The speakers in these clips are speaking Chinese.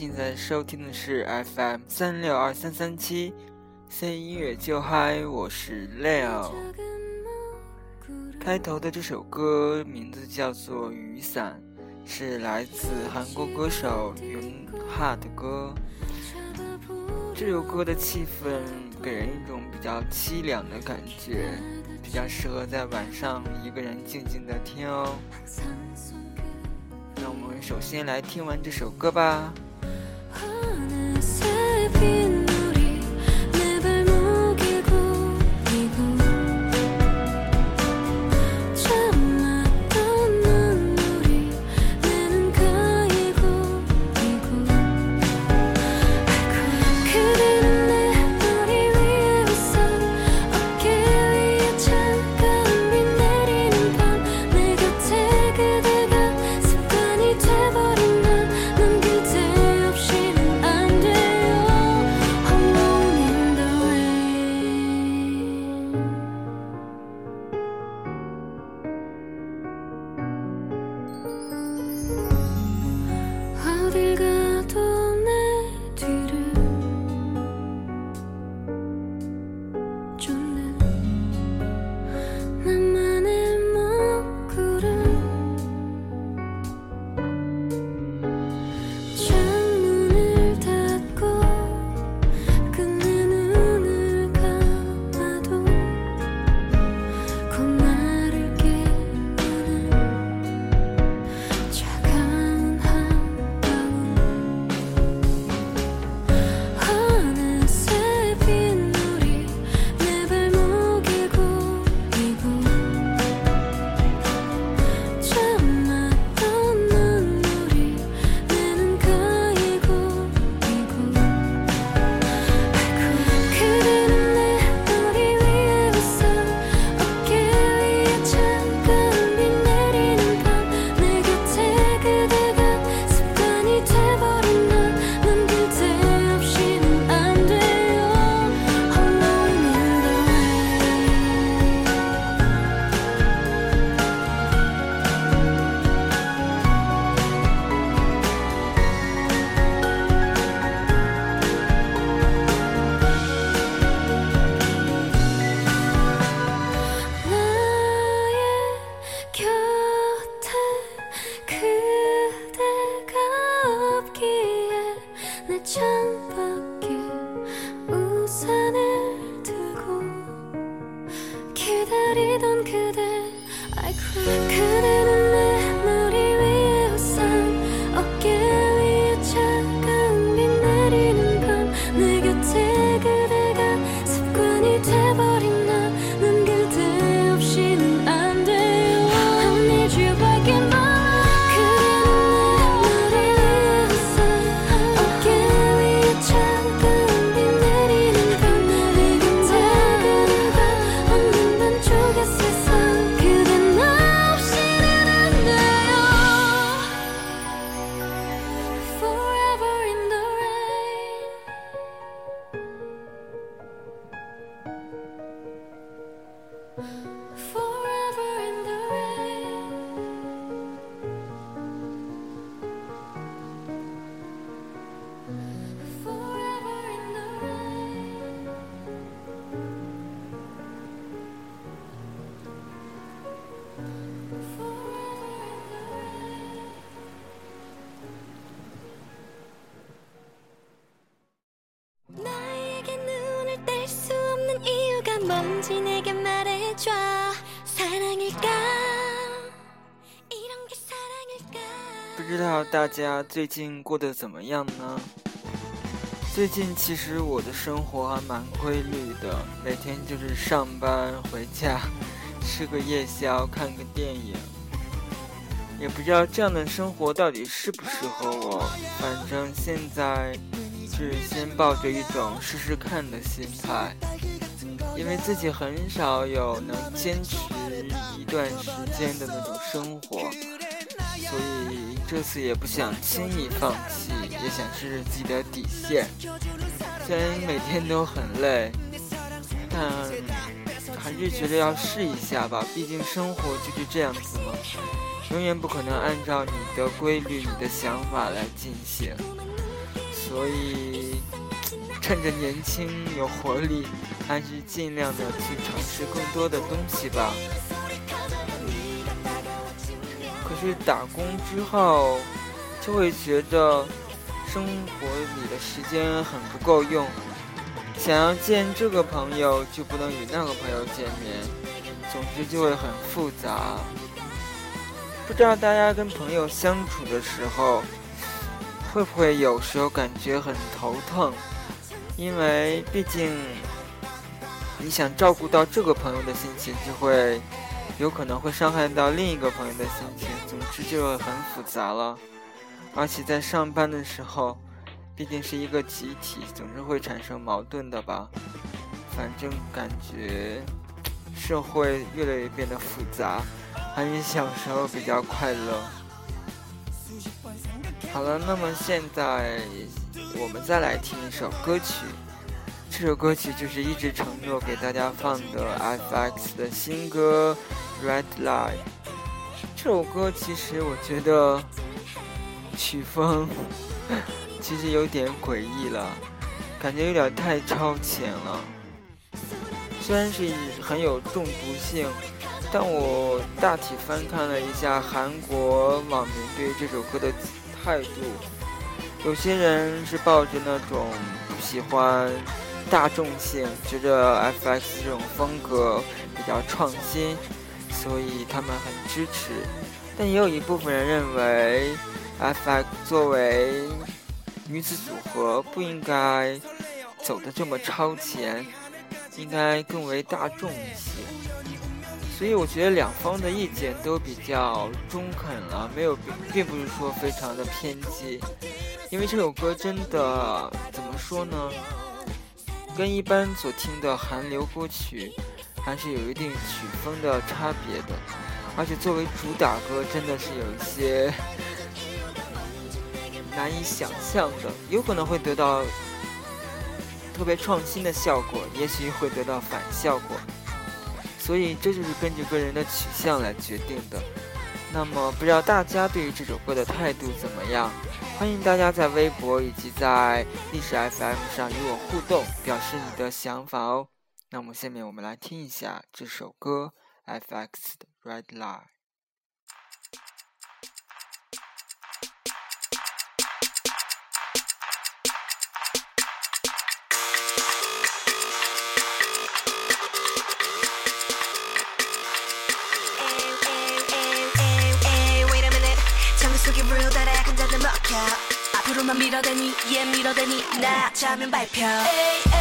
现在收听的是 FM 三六二三三七，C 音乐就嗨，我是 Leo。开头的这首歌名字叫做《雨伞》，是来自韩国歌手云哈的歌。这首歌的气氛给人一种比较凄凉的感觉，比较适合在晚上一个人静静的听哦。那我们首先来听完这首歌吧。不大家最近过得怎么样呢？最近其实我的生活还蛮规律的，每天就是上班回家，吃个夜宵，看个电影。也不知道这样的生活到底适不适合我，反正现在是先抱着一种试试看的心态。因为自己很少有能坚持一段时间的那种生活，所以这次也不想轻易放弃，也想试试自己的底线。虽然每天都很累，但还是觉得要试一下吧，毕竟生活就是这样子嘛。永远不可能按照你的规律、你的想法来进行。所以，趁着年轻有活力，还是尽量的去尝试更多的东西吧。去打工之后，就会觉得生活里的时间很不够用。想要见这个朋友，就不能与那个朋友见面，总之就会很复杂。不知道大家跟朋友相处的时候，会不会有时候感觉很头疼？因为毕竟你想照顾到这个朋友的心情，就会有可能会伤害到另一个朋友的心情，总之就很复杂了。而且在上班的时候。毕竟是一个集体，总是会产生矛盾的吧。反正感觉社会越来越变得复杂，还是小时候比较快乐。好了，那么现在我们再来听一首歌曲。这首歌曲就是一直承诺给大家放的 FX 的新歌《Red Light》。这首歌其实我觉得曲风。其实有点诡异了，感觉有点太超前了。虽然是很有中毒性，但我大体翻看了一下韩国网民对这首歌的态度，有些人是抱着那种不喜欢大众性，觉得 FX 这种风格比较创新，所以他们很支持。但也有一部分人认为，FX 作为女子组合不应该走的这么超前，应该更为大众一些。所以我觉得两方的意见都比较中肯了，没有并并不是说非常的偏激。因为这首歌真的怎么说呢，跟一般所听的韩流歌曲还是有一定曲风的差别的，而且作为主打歌，真的是有一些。难以想象的，有可能会得到特别创新的效果，也许会得到反效果，所以这就是根据个人的取向来决定的。那么，不知道大家对于这首歌的态度怎么样？欢迎大家在微博以及在历史 FM 上与我互动，表示你的想法哦。那么，下面我们来听一下这首歌 FX 的《Red Light》。켜 앞으로만 밀어대니 얘 밀어대니 나 자면 발표 에이, 에이,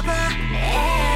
쉬어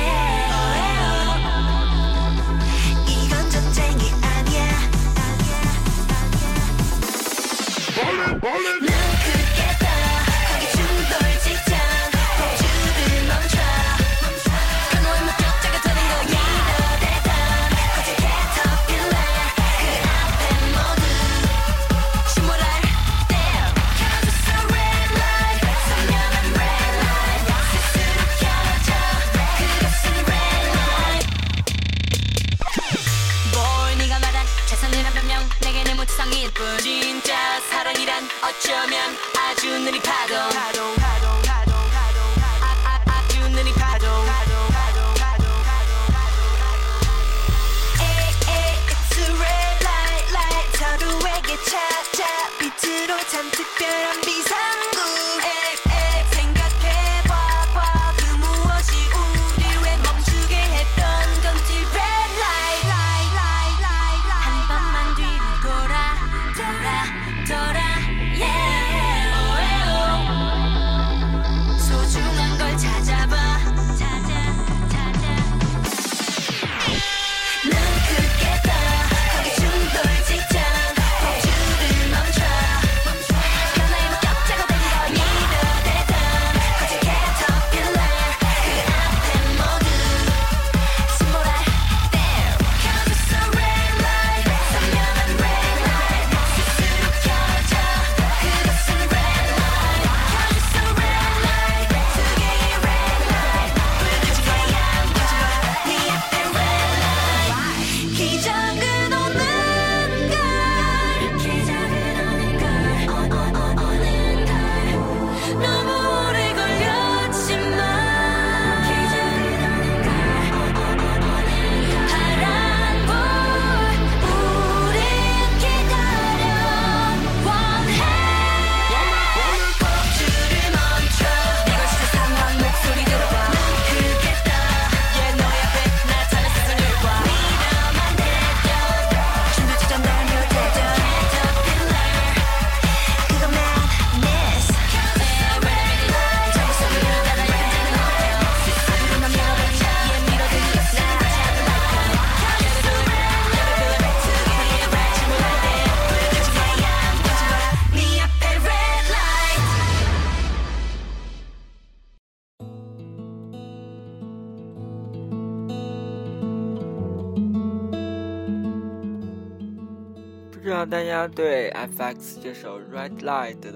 大家对 FX 这首《Red Light》的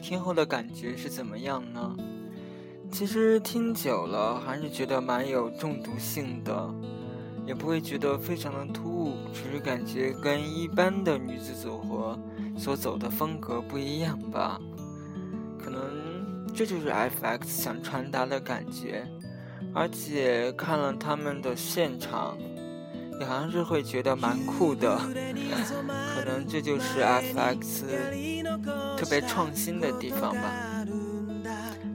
听后的感觉是怎么样呢？其实听久了还是觉得蛮有中毒性的，也不会觉得非常的突兀，只是感觉跟一般的女子组合所走的风格不一样吧。可能这就是 FX 想传达的感觉，而且看了他们的现场。你好像是会觉得蛮酷的，可能这就是 FX 特别创新的地方吧。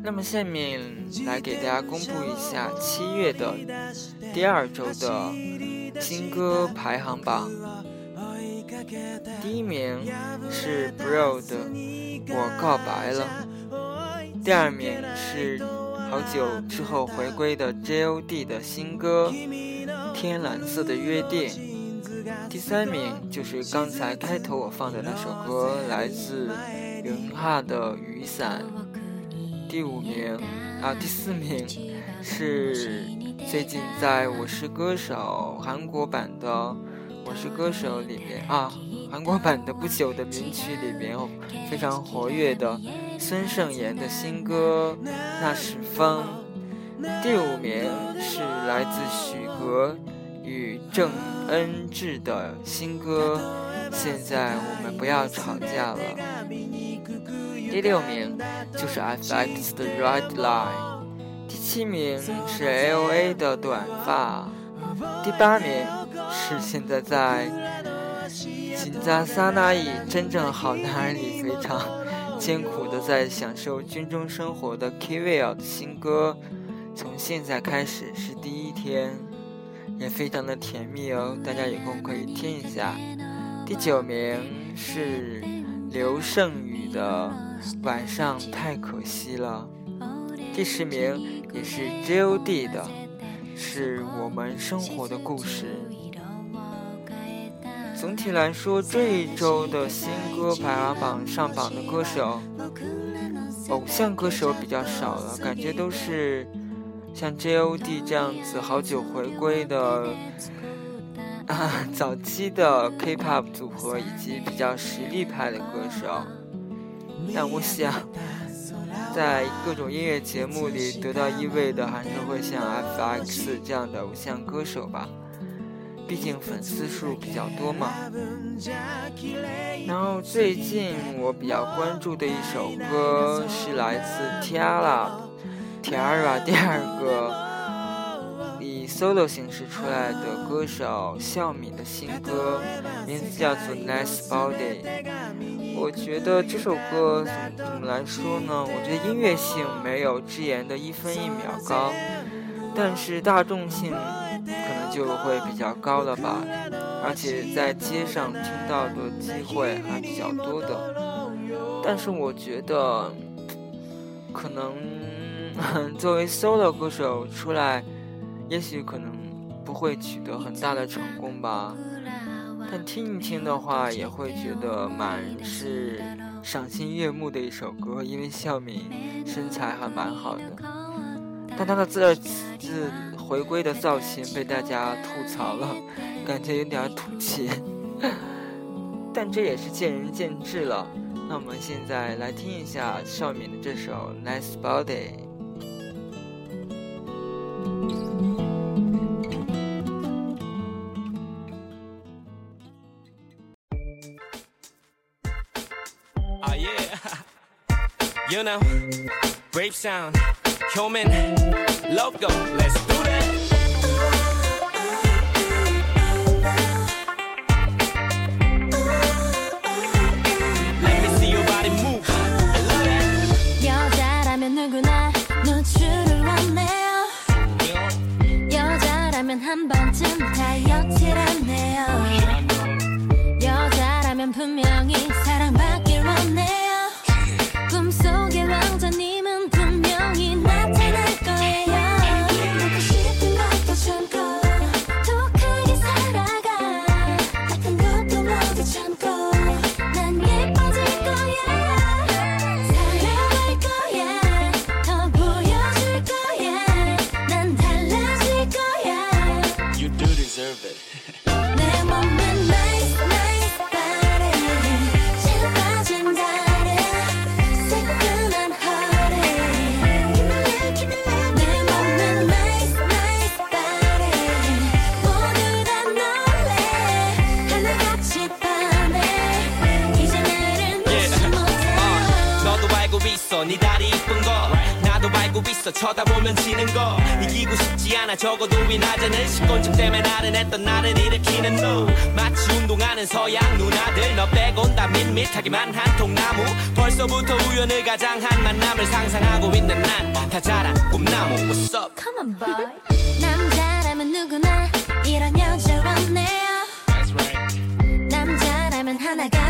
那么下面来给大家公布一下七月的第二周的新歌排行榜。第一名是 Bro 的《我告白了》，第二名是好久之后回归的 JOD 的新歌。天蓝色的约定，第三名就是刚才开头我放的那首歌，来自云哈的雨伞。第五名啊，第四名是最近在我是歌手韩国版的我是歌手里面啊，韩国版的不朽的名曲里面非常活跃的孙盛妍的新歌那是风。第五名是来自许格。与郑恩智的新歌，现在我们不要吵架了。第六名就是 FX 的 Red Line，第七名是 L.A 的短发，第八名是现在在紧扎萨那伊真正好男人里非常艰苦的在享受军中生活的 Kvil 的新歌，从现在开始是第一天。也非常的甜蜜哦，大家有空可以听一下。第九名是刘胜宇的《晚上太可惜了》，第十名也是 J.O.D 的，是我们生活的故事。总体来说，这一周的新歌排行榜上榜的歌手，偶像歌手比较少了，感觉都是。像 J.O.D 这样子好久回归的啊，早期的 K-pop 组合以及比较实力派的歌手，但我想在各种音乐节目里得到一位的，还是会像 F.X 这样的偶像歌手吧，毕竟粉丝数比较多嘛。然后最近我比较关注的一首歌是来自 Tiara，Tiara 第二个以 solo 形式出来的歌手笑敏的新歌，名字叫做 Nice Body。我觉得这首歌怎么怎么来说呢？我觉得音乐性没有智妍的一分一秒高，但是大众性就会比较高了吧。而且在街上听到的机会还比较多的。但是我觉得可能。作为 solo 歌手出来，也许可能不会取得很大的成功吧，但听一听的话，也会觉得蛮是赏心悦目的一首歌。因为孝敏身材还蛮好的，但他的字字回归的造型被大家吐槽了，感觉有点土气。但这也是见仁见智了。那我们现在来听一下孝敏的这首《Nice Body》。You know, brave sound, human, logo, let's do 분명히 사랑받 쳐다보면 지는 거. 이기고 싶지 않아 적어도 이 낮에는 식곤증 때문에 나른했던 나를 일으키는 너 마치 운동하는 서양 누나들 너 빼곤 다 밋밋하기만 한 통나무. 벌써부터 우연을 가장한 만남을 상상하고 있는 난 다 자란 꿈나무 What's up? Come on, boy. 남자라면 누구나 이런 여자 원해요. That's right. 남자라면 하나같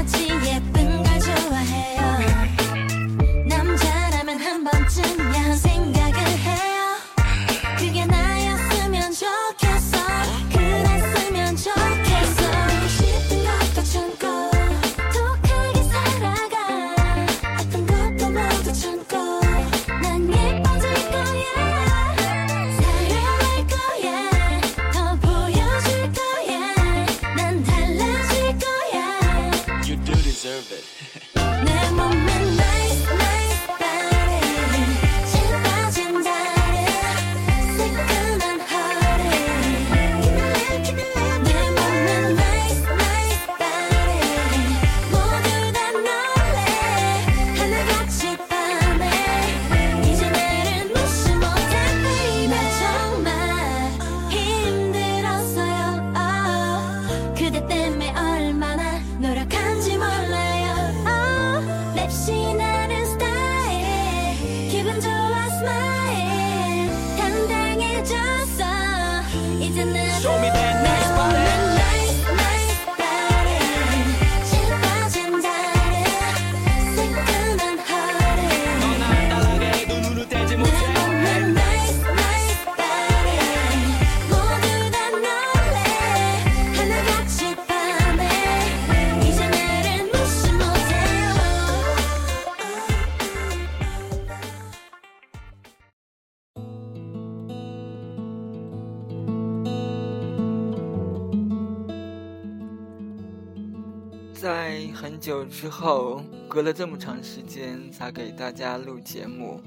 久之后，隔了这么长时间才给大家录节目，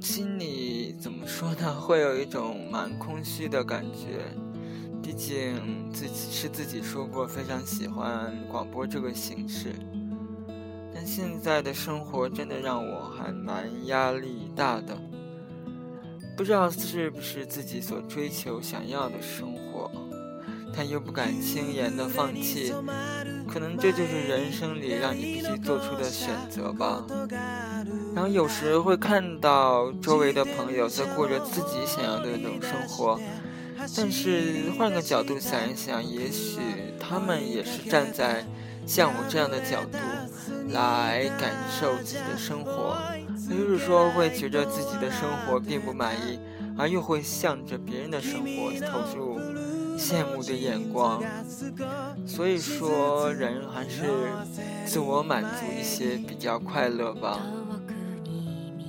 心里怎么说呢？会有一种蛮空虚的感觉。毕竟自己是自己说过非常喜欢广播这个形式，但现在的生活真的让我还蛮压力大的。不知道是不是自己所追求想要的生活。但又不敢轻言的放弃，可能这就是人生里让你必须做出的选择吧。然后有时会看到周围的朋友在过着自己想要的那种生活，但是换个角度想一想，也许他们也是站在像我这样的角度来感受自己的生活，也就是说会觉得自己的生活并不满意，而又会向着别人的生活投入。羡慕的眼光，所以说人还是自我满足一些比较快乐吧。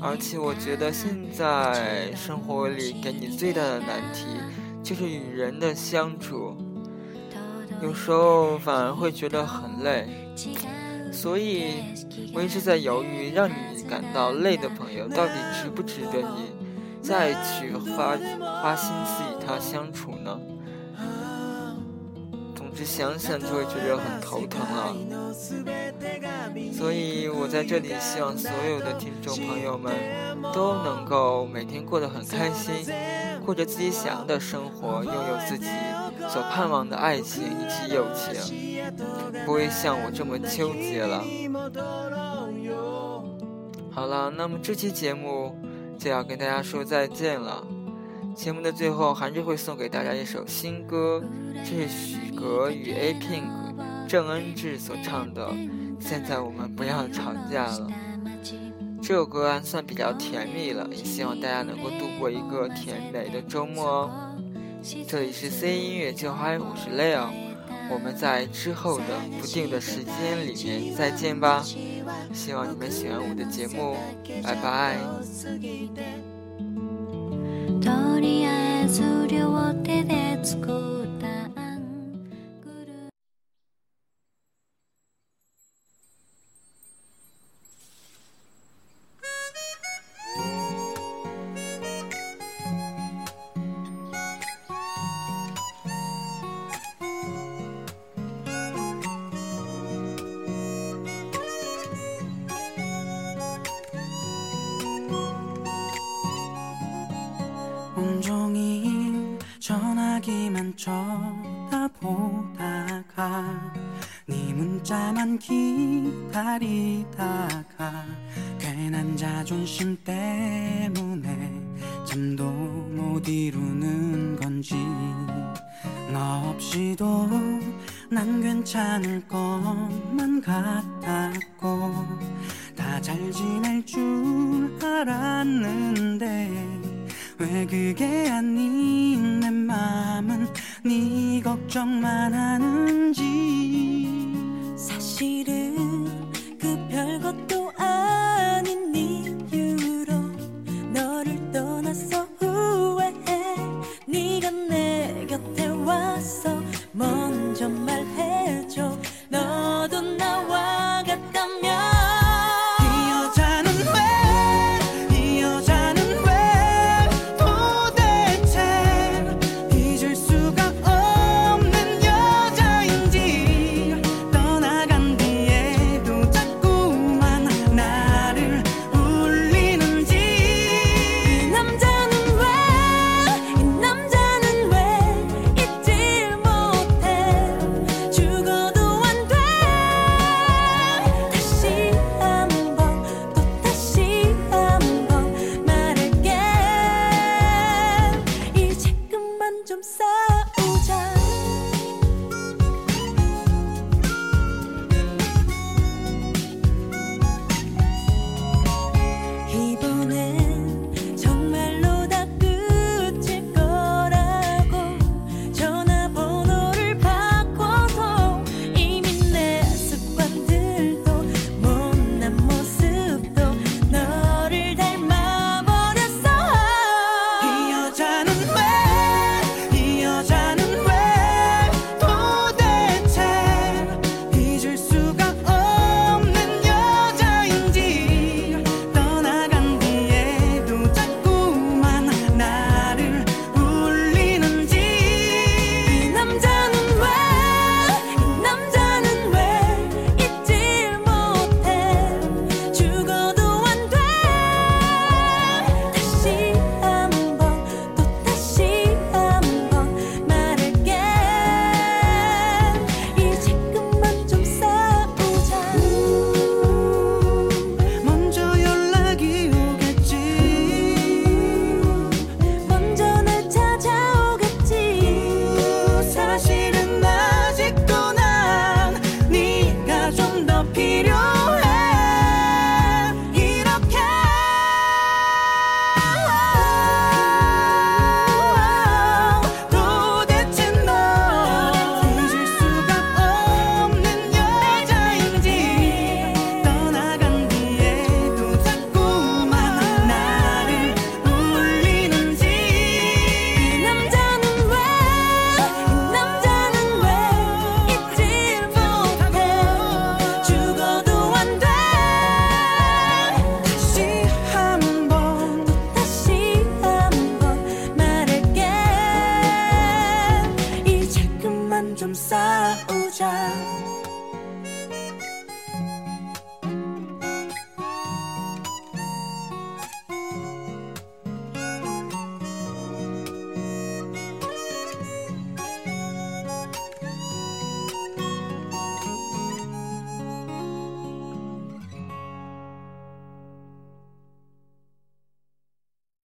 而且我觉得现在生活里给你最大的难题就是与人的相处，有时候反而会觉得很累。所以我一直在犹豫，让你感到累的朋友到底值不值得你再去花花心思与他相处呢？只想想就会觉得很头疼了，所以我在这里希望所有的听众朋友们都能够每天过得很开心，过着自己想要的生活，拥有自己所盼望的爱情以及友情，不会像我这么纠结了。好了，那么这期节目就要跟大家说再见了。节目的最后，还是会送给大家一首新歌，这是许格与 A Pink 郑恩智所唱的《现在我们不要吵架了》。这首歌还算比较甜蜜了，也希望大家能够度过一个甜美的周末哦。这里是 C 音乐就嗨，我是 Leo，我们在之后的不定的时间里面再见吧。希望你们喜欢我的节目，拜拜。とりあえず両手で作る。 쳐다보다가 네 문자만 기다리다가 괜한 자존심 때문에 좀 싸.